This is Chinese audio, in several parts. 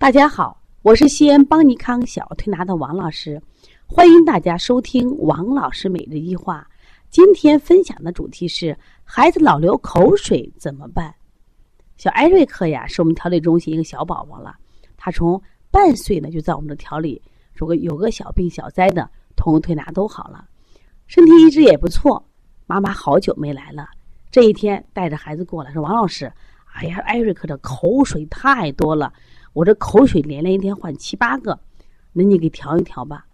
大家好，我是西安邦尼康小儿推拿的王老师，欢迎大家收听王老师每日一话。今天分享的主题是孩子老流口水怎么办？小艾瑞克呀，是我们调理中心一个小宝宝了，他从半岁呢就在我们的调理，如果有个小病小灾的，通过推拿都好了，身体一直也不错。妈妈好久没来了，这一天带着孩子过来，说王老师，哎呀，艾瑞克的口水太多了。我这口水连连一天换七八个，那你给调一调吧。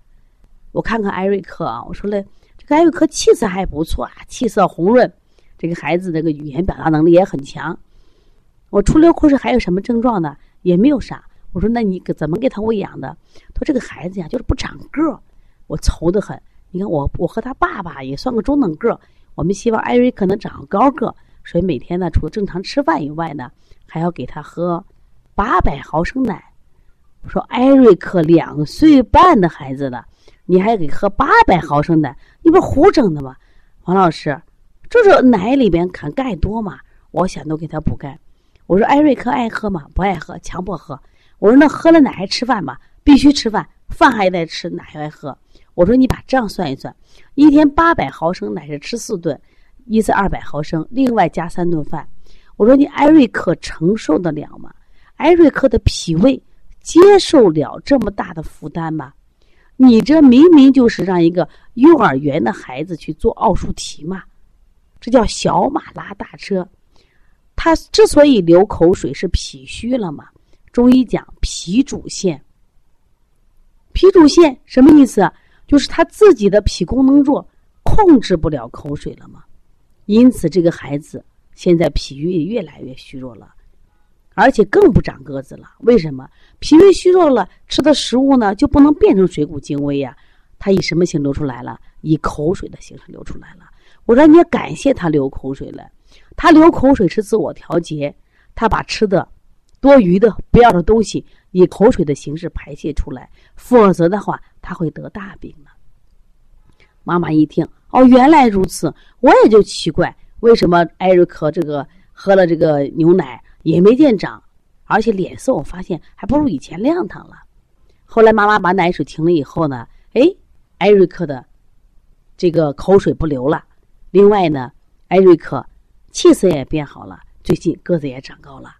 我看看艾瑞克啊，我说嘞，这个艾瑞克气色还不错啊，气色红润，这个孩子这个语言表达能力也很强。我出流口水还有什么症状呢？也没有啥。我说那你怎么给他喂养的？他说这个孩子呀就是不长个儿，我愁得很。你看我我和他爸爸也算个中等个儿，我们希望艾瑞克能长高个，所以每天呢除了正常吃饭以外呢，还要给他喝。八百毫升奶，我说艾瑞克两岁半的孩子了，你还给喝八百毫升奶，你不是胡整的吗？王老师，这是奶里边含钙多嘛？我想都给他补钙。我说艾瑞克爱喝吗？不爱喝，强迫喝。我说那喝了奶还吃饭吗？必须吃饭，饭还得吃，奶还喝。我说你把账算一算，一天八百毫升奶是吃四顿，一次二百毫升，另外加三顿饭。我说你艾瑞克承受得了吗？艾瑞克的脾胃接受了这么大的负担吗？你这明明就是让一个幼儿园的孩子去做奥数题嘛，这叫小马拉大车。他之所以流口水是脾虚了嘛？中医讲脾主陷，脾主陷什么意思？就是他自己的脾功能弱，控制不了口水了嘛。因此，这个孩子现在脾胃越来越虚弱了。而且更不长个子了，为什么？脾胃虚弱了，吃的食物呢就不能变成水谷精微呀？他以什么形流出来了？以口水的形式流出来了。我说你感谢他流口水了，他流口水是自我调节，他把吃的多余的不要的东西以口水的形式排泄出来，否则的话他会得大病的。妈妈一听，哦，原来如此，我也就奇怪，为什么艾瑞克这个喝了这个牛奶？也没见长，而且脸色我发现还不如以前亮堂了。后来妈妈把奶水停了以后呢，哎，艾瑞克的这个口水不流了。另外呢，艾瑞克气色也变好了，最近个子也长高了。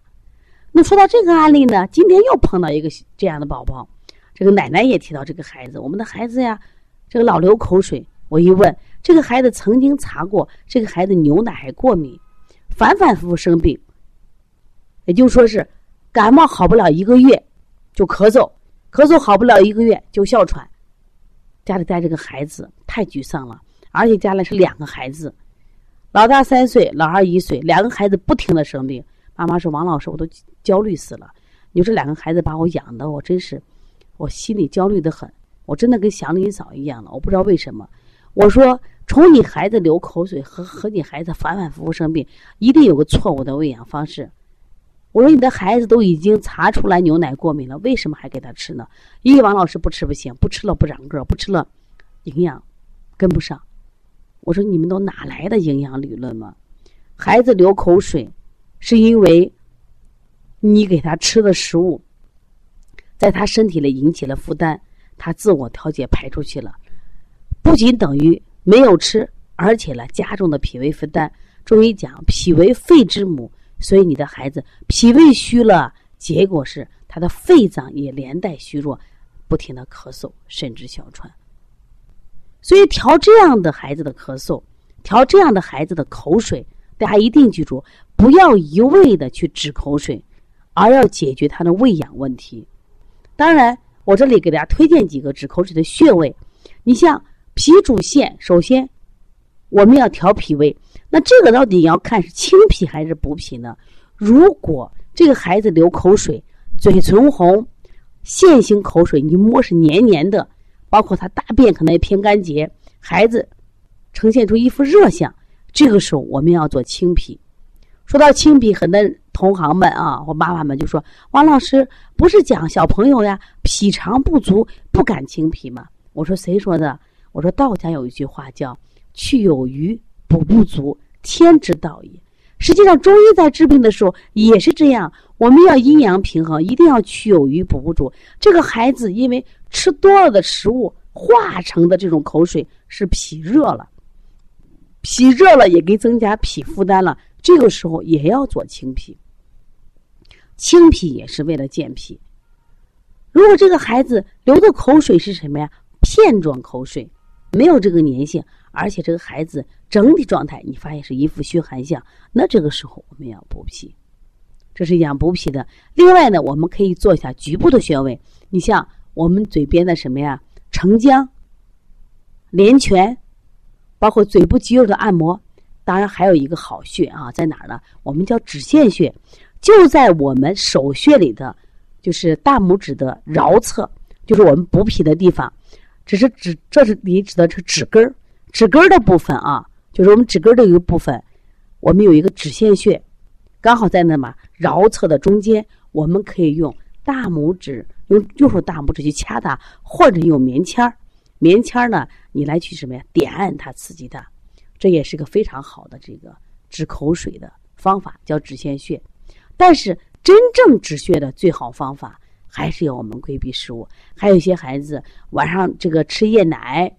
那说到这个案例呢，今天又碰到一个这样的宝宝，这个奶奶也提到这个孩子，我们的孩子呀，这个老流口水。我一问，这个孩子曾经查过，这个孩子牛奶还过敏，反反复复生病。也就说是，感冒好不了一个月，就咳嗽，咳嗽好不了一个月就哮喘。家里带着个孩子太沮丧了，而且家里是两个孩子，老大三岁，老二一岁，两个孩子不停的生病。妈妈说：“王老师，我都焦虑死了。你说这两个孩子把我养的，我真是，我心里焦虑的很，我真的跟祥林嫂一样了。我不知道为什么。我说，从你孩子流口水和和你孩子反反复复生病，一定有个错误的喂养方式。”我说你的孩子都已经查出来牛奶过敏了，为什么还给他吃呢？因为王老师不吃不行，不吃了不长个，不吃了，营养跟不上。我说你们都哪来的营养理论嘛？孩子流口水，是因为你给他吃的食物，在他身体里引起了负担，他自我调节排出去了，不仅等于没有吃，而且呢加重了脾胃负担。中医讲脾为肺之母。所以你的孩子脾胃虚了，结果是他的肺脏也连带虚弱，不停的咳嗽，甚至哮喘。所以调这样的孩子的咳嗽，调这样的孩子的口水，大家一定记住，不要一味的去止口水，而要解决他的喂养问题。当然，我这里给大家推荐几个止口水的穴位。你像脾主陷，首先我们要调脾胃。那这个到底要看是清脾还是补脾呢？如果这个孩子流口水，嘴唇红，线性口水，你摸是黏黏的，包括他大便可能也偏干结，孩子呈现出一副热象，这个时候我们要做清脾。说到清脾，很多同行们啊或妈妈们就说：“王老师不是讲小朋友呀，脾肠不足不敢清脾吗？”我说：“谁说的？”我说：“道家有一句话叫‘去有余’。”补不足，天之道也。实际上，中医在治病的时候也是这样，我们要阴阳平衡，一定要去有余补不足。这个孩子因为吃多了的食物化成的这种口水是脾热了，脾热了也给增加脾负担了，这个时候也要做清脾。清脾也是为了健脾。如果这个孩子流的口水是什么呀？片状口水，没有这个粘性，而且这个孩子整体状态你发现是一副虚寒相，那这个时候我们要补脾，这是养补脾的。另外呢，我们可以做一下局部的穴位，你像我们嘴边的什么呀？承浆、连泉，包括嘴部肌肉的按摩。当然还有一个好穴啊，在哪儿呢？我们叫指线穴，就在我们手穴里的。就是大拇指的桡侧，就是我们补脾的地方。只是指，这是你指的是指根儿，指根儿的部分啊，就是我们指根儿的一个部分。我们有一个指线穴，刚好在那嘛桡侧的中间。我们可以用大拇指，用右手大拇指去掐它，或者用棉签儿。棉签儿呢，你来去什么呀？点按它，刺激它，这也是个非常好的这个止口水的方法，叫指线穴。但是。真正止血的最好方法，还是要我们规避食物。还有一些孩子晚上这个吃夜奶，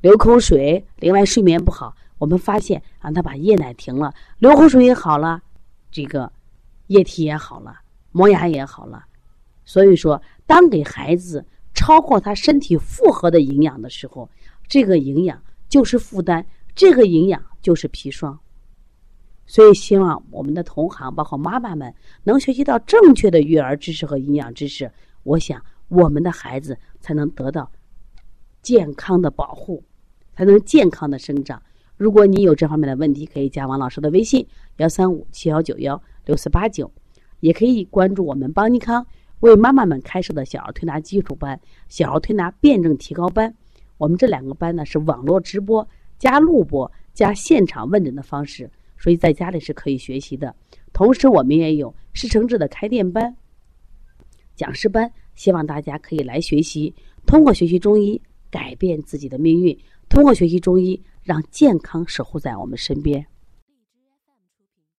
流口水，另外睡眠不好。我们发现啊他把夜奶停了，流口水也好了，这个液体也好了，磨牙也好了。所以说，当给孩子超过他身体负荷的营养的时候，这个营养就是负担，这个营养就是砒霜。所以，希望我们的同行，包括妈妈们，能学习到正确的育儿知识和营养知识。我想，我们的孩子才能得到健康的保护，才能健康的生长。如果你有这方面的问题，可以加王老师的微信：幺三五七幺九幺六四八九，也可以关注我们邦尼康为妈妈们开设的小儿推拿基础班、小儿推拿辩证提高班。我们这两个班呢，是网络直播加录播加现场问诊的方式。所以在家里是可以学习的，同时我们也有师承制的开店班、讲师班，希望大家可以来学习，通过学习中医改变自己的命运，通过学习中医让健康守护在我们身边。